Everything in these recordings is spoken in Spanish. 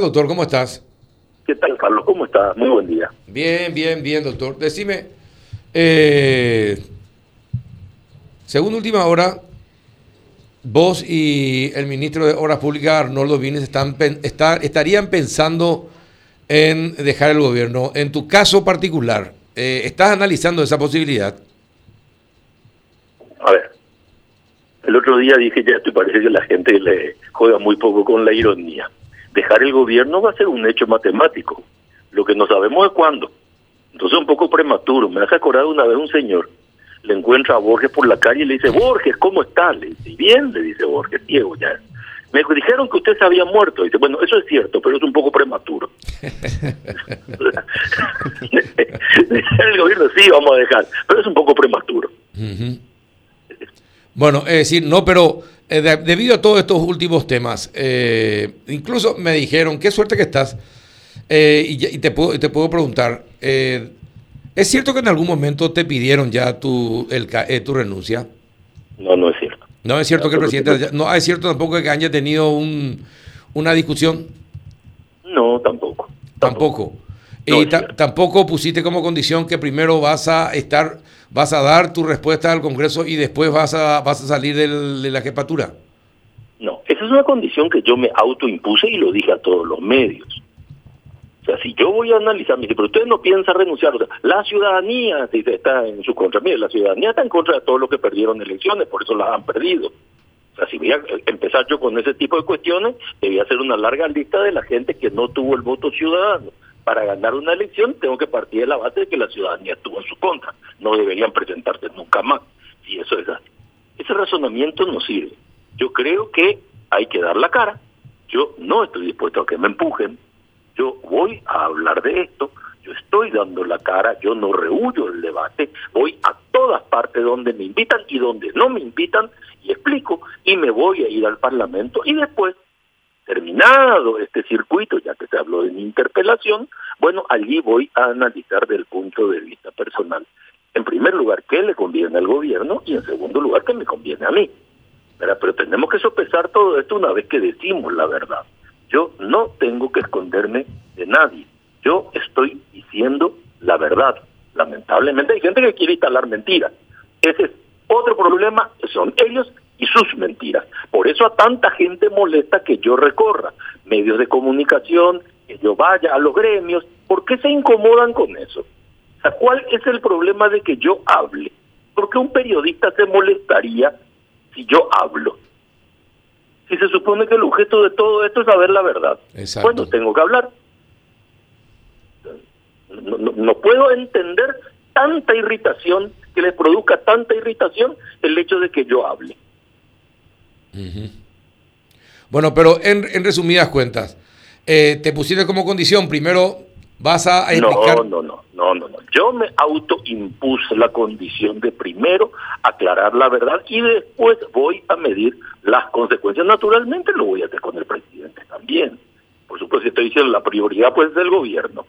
Doctor, ¿cómo estás? ¿Qué tal, Carlos? ¿Cómo estás? Muy buen día. Bien, bien, bien, doctor. Decime, eh, según última hora, vos y el ministro de Obras Públicas, Arnoldo Vines, están, estarían pensando en dejar el gobierno. En tu caso particular, eh, ¿estás analizando esa posibilidad? A ver, el otro día dije, ya te parece que la gente le juega muy poco con la ironía dejar el gobierno va a ser un hecho matemático. Lo que no sabemos es cuándo. Entonces es un poco prematuro. Me hace acordar una vez un señor le encuentra a Borges por la calle y le dice, Borges, ¿cómo está? Le dice, bien, le dice Borges, Diego, ya. Me dijeron que usted se había muerto. dice, bueno, eso es cierto, pero es un poco prematuro. el gobierno sí, vamos a dejar, pero es un poco prematuro. Bueno, es decir, no, pero eh, debido a todos estos últimos temas, eh, incluso me dijeron, qué suerte que estás, eh, y, te, puedo, te puedo preguntar, ¿es cierto que en algún momento te pidieron ya tu, el, tu renuncia? No, no es cierto. No es cierto que el presidente, no es cierto tampoco que haya tenido un, una discusión. No, tampoco. Tampoco. Y tampoco pusiste como condición que primero vas a estar vas a dar tu respuesta al Congreso y después vas a, vas a salir de la jefatura. No, esa es una condición que yo me autoimpuse y lo dije a todos los medios. O sea, si yo voy a analizar, me dice, pero usted no piensa renunciar, o sea, la ciudadanía está en su contra. Mire, la ciudadanía está en contra de todos los que perdieron elecciones, por eso las han perdido. O sea, si voy a empezar yo con ese tipo de cuestiones, debía hacer una larga lista de la gente que no tuvo el voto ciudadano para ganar una elección tengo que partir de la base de que la ciudadanía estuvo en su contra. No deberían presentarse nunca más, si eso es así. Ese razonamiento no sirve. Yo creo que hay que dar la cara. Yo no estoy dispuesto a que me empujen. Yo voy a hablar de esto. Yo estoy dando la cara. Yo no rehuyo el debate. Voy a todas partes donde me invitan y donde no me invitan y explico. Y me voy a ir al Parlamento y después este circuito, ya que se habló de mi interpelación, bueno, allí voy a analizar del punto de vista personal. En primer lugar, qué le conviene al gobierno y en segundo lugar, qué me conviene a mí. Pero tenemos que sopesar todo esto una vez que decimos la verdad. Yo no tengo que esconderme de nadie. Yo estoy diciendo la verdad. Lamentablemente hay gente que quiere instalar mentiras. Ese es otro problema, son ellos y sus mentiras. Por eso a tanta gente molesta que yo recorra medios de comunicación, que yo vaya a los gremios. ¿Por qué se incomodan con eso? ¿Cuál es el problema de que yo hable? ¿Por qué un periodista se molestaría si yo hablo? Si se supone que el objeto de todo esto es saber la verdad. Bueno, tengo que hablar. No, no puedo entender tanta irritación, que les produzca tanta irritación el hecho de que yo hable. Bueno, pero en, resumidas cuentas, eh, te pusiste como condición, primero vas a explicar... No, no, no, no, no, no. Yo me autoimpuse la condición de primero aclarar la verdad y después voy a medir las consecuencias. Naturalmente lo voy a hacer con el presidente también. Por supuesto, estoy diciendo la prioridad pues del gobierno.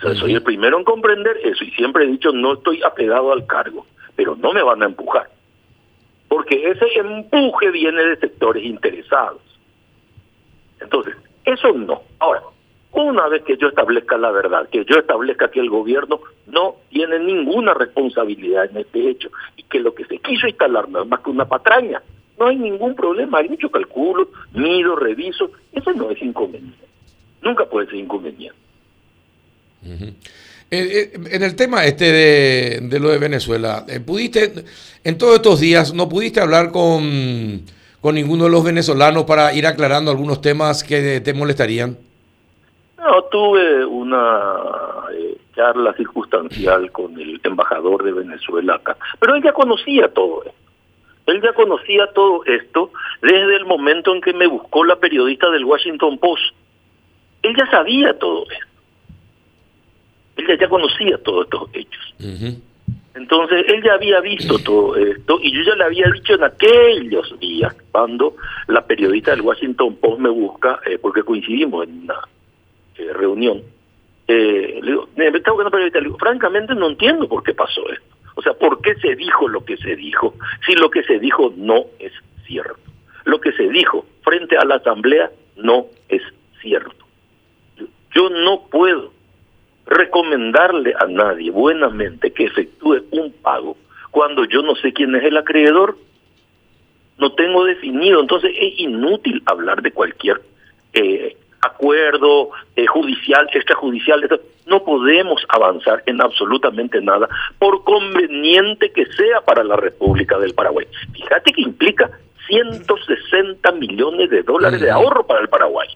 Soy el primero en comprender eso y siempre he dicho no estoy apegado al cargo, pero no me van a empujar porque ese empuje viene de sectores interesados. Entonces, eso no. Ahora, una vez que yo establezca la verdad, que yo establezca que el gobierno no tiene ninguna responsabilidad en este hecho y que lo que se quiso instalar no es más que una patraña, no hay ningún problema, hay mucho cálculo, mido, reviso, eso no es inconveniente. Nunca puede ser inconveniente. Eh, eh, en el tema este de, lo de Venezuela, eh, ¿pudiste, en todos estos días, no pudiste hablar con, con ninguno de los venezolanos para ir aclarando algunos temas que te molestarían? No, tuve una charla circunstancial con el embajador de Venezuela acá, pero él ya conocía todo esto. Él ya conocía todo esto desde el momento en que me buscó la periodista del Washington Post. Él ya sabía todo esto él ya conocía todos estos hechos. Entonces, él ya había visto todo esto y yo ya le había dicho en aquellos días, cuando la periodista del Washington Post me busca, eh, porque coincidimos en una eh, reunión, eh, le digo, me está buscando periodista, le digo, francamente no entiendo por qué pasó esto. O sea, ¿por qué se dijo lo que se dijo si lo que se dijo no es cierto? Lo que se dijo frente a la asamblea no es no puedo recomendarle a nadie buenamente que efectúe un pago cuando yo no sé quién es el acreedor, no tengo definido, entonces es inútil hablar de cualquier eh, acuerdo eh, judicial, extrajudicial, no podemos avanzar en absolutamente nada, por conveniente que sea para la República del Paraguay. Fíjate que implica 160 millones de dólares de ahorro para el Paraguay.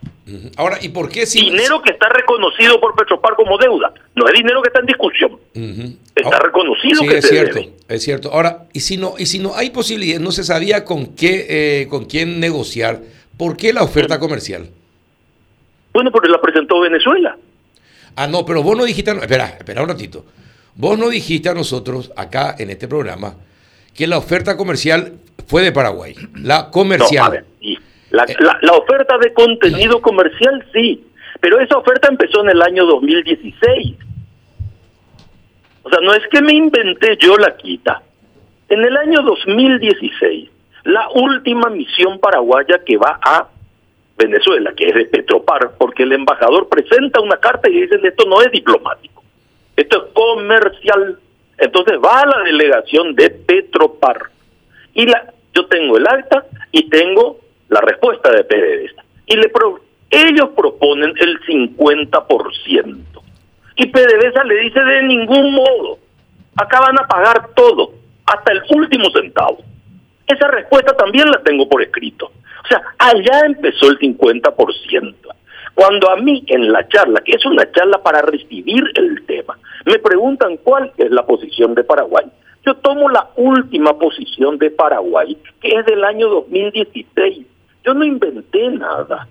Ahora, ¿y por qué si... Dinero que está reconocido por Petropar como deuda, no es dinero que está en discusión. Está reconocido que es cierto, es cierto. Ahora, y si no y si no hay posibilidad, no se sabía con qué eh, con quién negociar, ¿por qué la oferta comercial? Bueno, porque la presentó Venezuela. Ah, no, pero vos no dijiste, espera, espera un ratito. Vos no dijiste a nosotros acá en este programa que la oferta comercial fue de Paraguay. La comercial. La, la, oferta de contenido comercial sí, pero esa oferta empezó en el año 2016. O sea, no es que me inventé yo la quita. En el año 2016, la última misión paraguaya que va a Venezuela, que es de Petropar, porque el embajador presenta una carta y dice esto no es diplomático, esto es comercial. Entonces va a la delegación de Petropar y la, yo tengo el acta y tengo la respuesta de PDVSA. Y le ellos proponen el 50%. Y PDVSA le dice de ningún modo, acá van a pagar todo, hasta el último centavo. Esa respuesta también la tengo por escrito. O sea, allá empezó el 50%. Cuando a mí en la charla, que es una charla para recibir el tema, me preguntan cuál es la posición de Paraguay, yo tomo la última posición de Paraguay, que es del año 2016. Yo no inventé nada.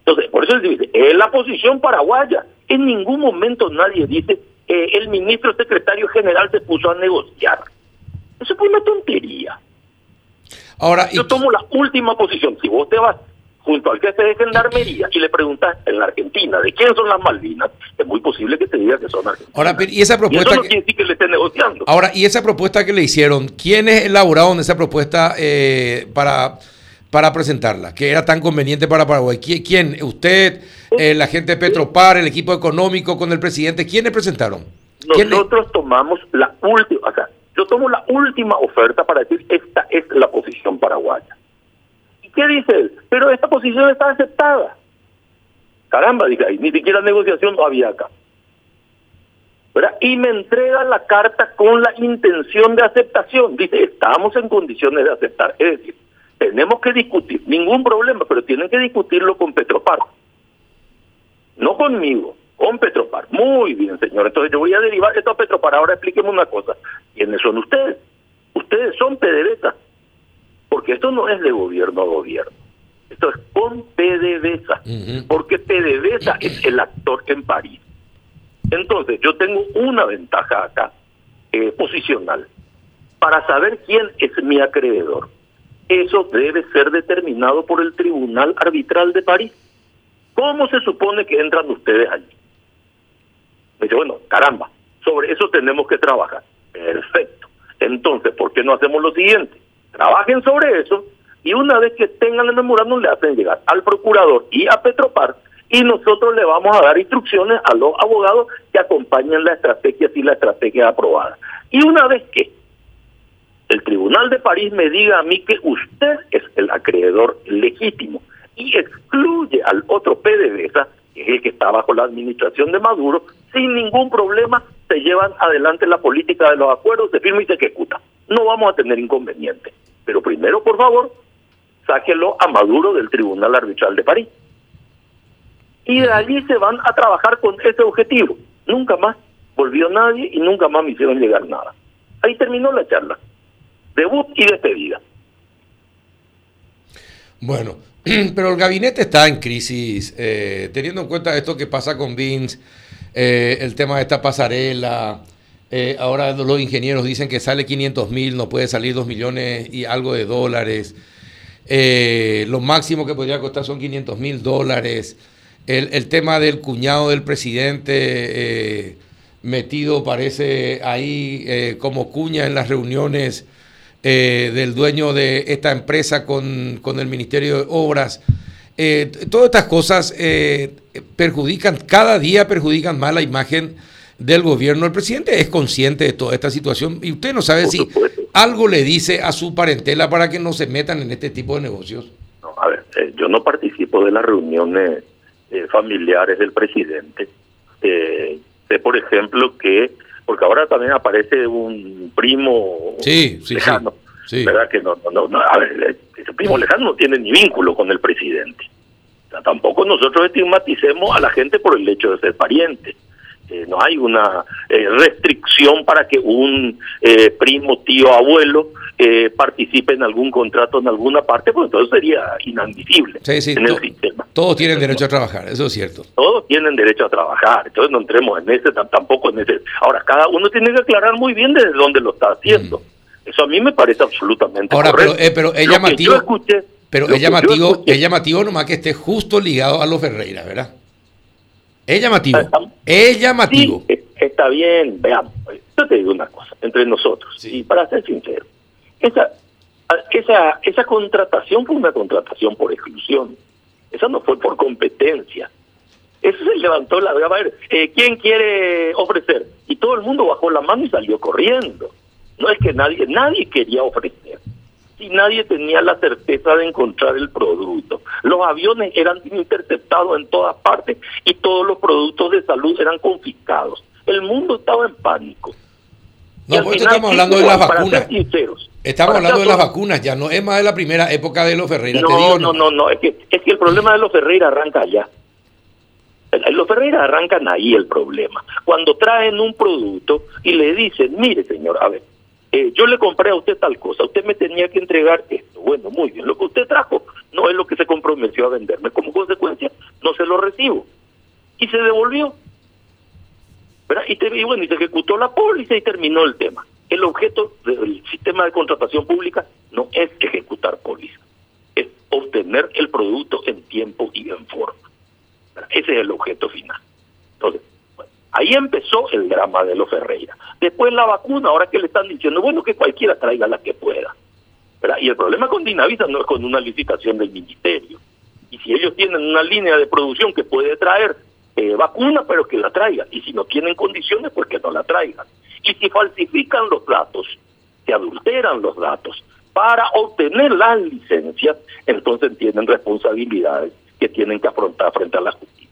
Entonces, por eso dice, es la posición paraguaya. En ningún momento nadie dice, eh, el ministro secretario general se puso a negociar. Eso fue una tontería. Ahora, yo tomo la última posición. Si vos te vas junto al jefe de gendarmería y le preguntas en la Argentina de quién son las Malvinas, es muy posible que te diga que son argentinas. Ahora, y esa propuesta. no quiere decir que le estén negociando. Ahora, y esa propuesta que le hicieron, ¿quiénes elaboraron esa propuesta eh, para, para presentarla? Que era tan conveniente para Paraguay. ¿Quién? ¿Usted, eh, la gente de Petropar, el equipo económico con el presidente? ¿Quiénes presentaron? Nosotros tomamos la última, o sea, yo tomo la última oferta para decir esta es la posición paraguaya. ¿Qué dice él? Pero esta posición está aceptada. Caramba, dije, ni siquiera negociación no había acá. Y me entrega la carta con la intención de aceptación. Dice, estamos en condiciones de aceptar. Es decir, tenemos que discutir, ningún problema, pero tienen que discutirlo con Petropar. No conmigo, con Petropar. Muy bien, señor. Entonces yo voy a derivar esto a Petropar. Ahora explíqueme una cosa. ¿Quiénes son ustedes? Ustedes son PDVSA porque esto no es de gobierno a gobierno, esto es con PDVSA, porque PDVSA es el actor en París. Entonces, yo tengo una ventaja acá, eh, posicional, para saber quién es mi acreedor. Eso debe ser determinado por el Tribunal Arbitral de París. ¿Cómo se supone que entran ustedes allí? Me dice, bueno, caramba, sobre eso tenemos que trabajar. Perfecto. Entonces, ¿por qué no hacemos lo siguiente? trabajen sobre eso y una vez que tengan el memorándum le hacen llegar al procurador y a Petropar y nosotros le vamos a dar instrucciones a los abogados que acompañen la estrategia si la estrategia es aprobada. Y una vez que el Tribunal de París me diga a mí que usted es el acreedor legítimo y excluye al otro PDVSA, que es el que está bajo la administración de Maduro, sin ningún problema se llevan adelante la política de los acuerdos, se firma y se ejecuta. No vamos a tener inconveniente. Pero primero, por favor, sáquelo a Maduro del Tribunal Arbitral de París. Y de allí se van a trabajar con ese objetivo. Nunca más volvió nadie y nunca más me hicieron llegar nada. Ahí terminó la charla. Debut y despedida. Bueno, pero el gabinete está en crisis, eh, teniendo en cuenta esto que pasa con Vince eh, el tema de esta pasarela. Eh, ahora los ingenieros dicen que sale 500 mil, no puede salir 2 millones y algo de dólares. Lo máximo que podría costar son 500 mil dólares. El, tema del cuñado del presidente metido parece ahí como cuña en las reuniones del dueño de esta empresa con, con el Ministerio de Obras. todas estas cosas perjudican, cada día perjudican más la imagen del gobierno. El presidente es consciente de toda esta situación y usted no sabe si algo le dice a su parentela para que no se metan en este tipo de negocios. No, a ver, eh, yo no participo de las reuniones eh, familiares del presidente. Eh, sé, por ejemplo, que, porque ahora también aparece un primo sí, sí, lejano, ¿verdad? Que no, no, no, a ver, ese primo lejano no tiene ni vínculo con el presidente. O sea, tampoco nosotros estigmaticemos a la gente por el hecho de ser pariente. Eh, no hay una eh, restricción para que un eh, primo, tío, abuelo participe en algún contrato en alguna parte, pues entonces sería inadmisible en el sistema. Todos tienen derecho a trabajar, eso es cierto. Todos tienen derecho a trabajar, entonces no entremos en ese, tampoco en ese. Ahora, cada uno tiene que aclarar muy bien desde dónde lo está haciendo. Mm. Eso a mí me parece absolutamente Ahora, pero, pero es llamativo, pero es llamativo, es llamativo nomás que esté justo ligado a los Ferreira, ¿verdad? Es llamativo. Es llamativo. está bien, veamos. Yo te digo una cosa, entre nosotros, y para ser sincero, esa, esa, esa contratación fue una contratación por exclusión. Esa no fue por competencia. Eso se levantó la... A ver, eh, ¿quién quiere ofrecer? Y todo el mundo bajó la mano y salió corriendo. No es que nadie, nadie quería ofrecer y nadie tenía la certeza de encontrar el producto. Los aviones eran interceptados en todas partes y todos los productos de salud eran confiscados. El mundo estaba en pánico. No, estamos hablando de las vacunas. Estamos hablando de las vacunas, ya no es más de la primera época de los Ferreira. No, no, no, no, es que, es que el problema de los Ferreira arranca allá. Los Ferreira arrancan ahí el problema. Cuando traen un producto y le dicen, mire señor, a ver, eh, yo le compré a usted tal cosa, usted me tenía que entregar esto. Bueno, muy bien, lo que usted trajo no es lo que se comprometió a venderme. Como consecuencia, no se lo recibo. Y se devolvió. Y, te, bueno, y se ejecutó la póliza y terminó el tema. El objeto del sistema de contratación pública no es ejecutar póliza, es obtener el producto en tiempo y en forma. Ese es el objeto final. Entonces, Ahí empezó el drama de los Ferreira. Después la vacuna, ahora que le están diciendo, bueno, que cualquiera traiga la que pueda. Y el problema con Dinavisa no es con una licitación del ministerio. Y si ellos tienen una línea de producción que puede traer eh, vacuna, pero que la traigan. Y si no tienen condiciones, pues que no la traigan. Y si falsifican los datos, se adulteran los datos para obtener las licencias, entonces tienen responsabilidades que tienen que afrontar frente a la justicia.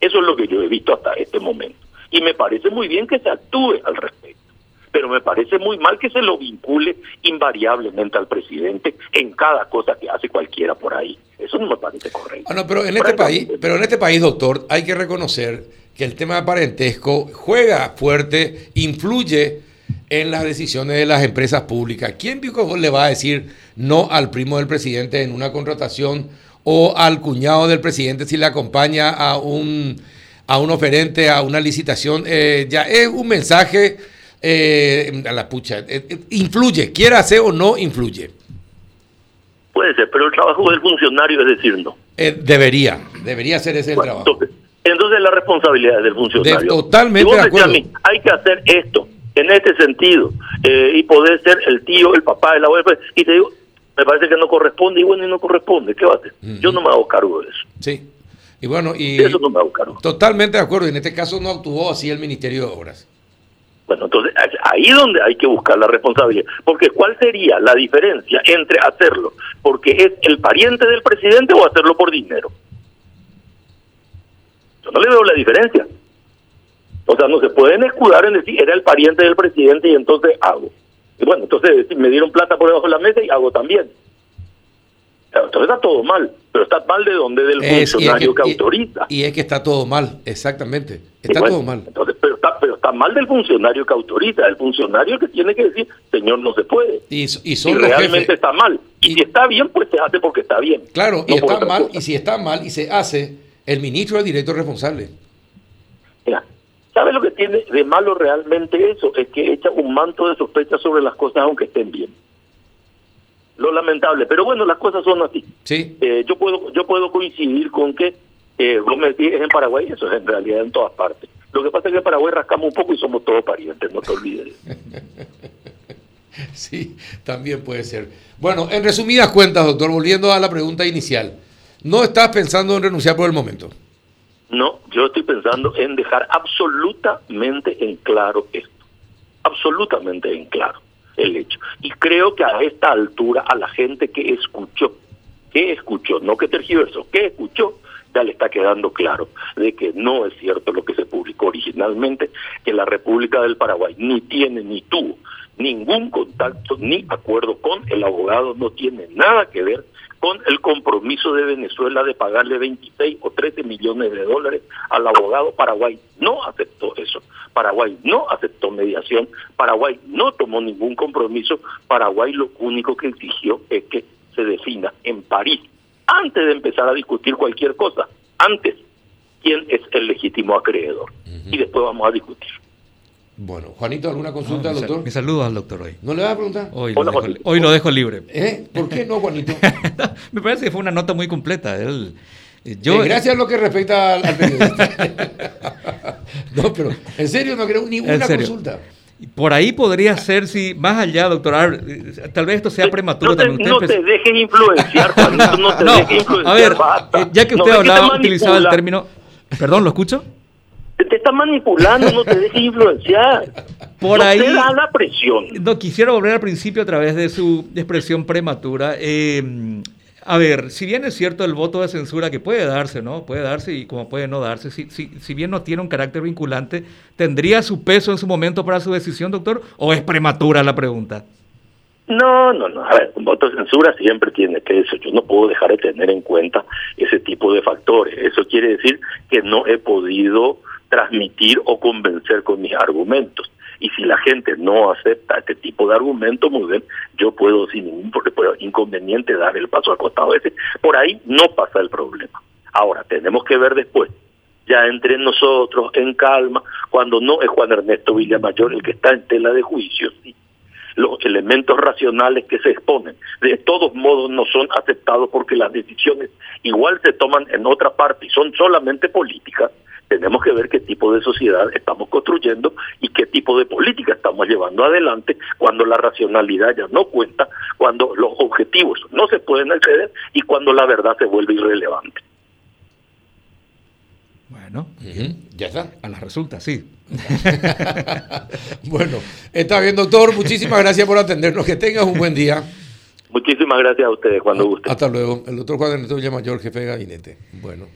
Eso es lo que yo he visto hasta este momento. Y me parece muy bien que se actúe al respecto. Pero me parece muy mal que se lo vincule invariablemente al presidente en cada cosa que hace cualquiera por ahí. Eso no me parece correcto. Ah, pero en este país, pero en este país, doctor, hay que reconocer que el tema de parentesco juega fuerte, influye en las decisiones de las empresas públicas. ¿Quién le va a decir no al primo del presidente en una contratación o al cuñado del presidente si le acompaña a un, a un oferente, a una licitación, eh, ya es un mensaje eh, a la pucha. Eh, influye, quiera hacer o no, influye. Puede ser, pero el trabajo del funcionario es decir no. debería, debería ser ese el trabajo. Entonces, la responsabilidad del funcionario. totalmente de acuerdo. hay que hacer esto, en este sentido, y poder ser el tío, el papá, el abuelo, y te digo, me parece que no corresponde y bueno, y no corresponde. ¿Qué va a hacer? Yo no me hago cargo de eso. Sí. Y bueno, y eso no me hago cargo. Totalmente de acuerdo. Y en este caso no actuó así el Ministerio de Obras. Bueno, entonces ahí donde hay que buscar la responsabilidad. Porque ¿cuál sería la diferencia entre hacerlo porque es el pariente del presidente o hacerlo por dinero? Yo no le veo la diferencia. O sea, no se pueden escudar en decir, era el pariente del presidente y entonces hago. Y bueno, entonces me dieron plata por debajo de la mesa y hago también. Entonces está todo mal, pero está mal de donde del funcionario que, autoriza. Y, es que está todo mal, exactamente. Está todo mal. Entonces, pero está, pero está mal del funcionario que autoriza, el funcionario que tiene que decir, señor, no se puede. Y, y, realmente está mal. Y, si está bien, pues se hace porque está bien. Claro, y está mal, y si está mal y se hace, el ministro es el director responsable. Mira, ¿Sabe lo que tiene de malo realmente eso? Es que echa un manto de sospecha sobre las cosas aunque estén bien. Lo lamentable, pero bueno, las cosas son así. Sí. Eh, yo puedo yo puedo coincidir con que eh, vos me es en Paraguay, eso es en realidad en todas partes. Lo que pasa es que en Paraguay rascamos un poco y somos todos parientes, no te olvides. sí, también puede ser. Bueno, en resumidas cuentas, doctor, volviendo a la pregunta inicial, ¿no estás pensando en renunciar por el momento? No, yo estoy pensando en dejar absolutamente en claro esto. Absolutamente en claro el hecho. Y creo que a esta altura, a la gente que escuchó, que escuchó, no que tergiversó, que escuchó, ya le está quedando claro de que no es cierto lo que se publicó originalmente, que la República del Paraguay ni tiene ni tuvo ningún contacto ni acuerdo con el abogado, no tiene nada que ver con el compromiso de Venezuela de pagarle 26 o 13 millones de dólares al abogado. Paraguay no aceptó eso. Paraguay no aceptó mediación. Paraguay no tomó ningún compromiso. Paraguay lo único que exigió es que se defina en París, antes de empezar a discutir cualquier cosa, antes, quién es el legítimo acreedor. Y después vamos a discutir. Bueno, Juanito, ¿alguna consulta, No, doctor? sal- Mi saludo al doctor hoy. ¿No le va a preguntar? Hoy lo, Hola, dejo, Juanito. hoy lo dejo libre. ¿Eh? ¿Por qué no, Juanito? Me parece que fue una nota muy completa. Él, eh, yo, Eh, gracias a lo que respecta al, al periodista. no, pero en serio no creo ninguna consulta. Por ahí podría ser, si más allá, doctor, eh, tal vez esto sea prematuro no te, también. no te dejes influenciar, Juanito, no te No, dejes influenciar. a ver, basta. eh, ya que No usted te hablaba, utilizaba el término. Perdón, ¿lo escucho? Te, está manipulando, no te dejes influenciar. Por no ahí- te da la presión. No, quisiera volver al principio a través de su expresión prematura. Eh, a ver, si bien es cierto el voto de censura que puede darse, ¿no? Puede darse y como puede no darse, si, si, si bien no tiene un carácter vinculante, ¿tendría su peso en su momento para su decisión, doctor? ¿O es prematura la pregunta? No, no, no. A ver, un voto de censura siempre tiene que eso. Yo no puedo dejar de tener en cuenta ese tipo de factores. Eso quiere decir que no he podido transmitir o convencer con mis argumentos. Y si la gente no acepta este tipo de argumentos, muy bien, yo puedo sin ningún inconveniente dar el paso al costado ese. Por ahí no pasa el problema. Ahora, tenemos que ver después, ya entre nosotros, en calma, cuando no es Juan Ernesto Villamayor el que está en tela de juicio, los elementos racionales que se exponen. De todos modos no son aceptados porque las decisiones igual se toman en otra parte y son solamente políticas. Tenemos que ver qué tipo de sociedad estamos construyendo y qué tipo de política estamos llevando adelante cuando la racionalidad ya no cuenta, cuando los objetivos no se pueden acceder y cuando la verdad se vuelve irrelevante. Bueno, Ya está. a las resultas, sí. Bueno, está bien, doctor. Muchísimas gracias por atendernos. Que tengas un buen día. Muchísimas gracias a ustedes cuando gusten. Hasta luego. El doctor Juan Ernesto Villamayor, jefe de gabinete. Bueno.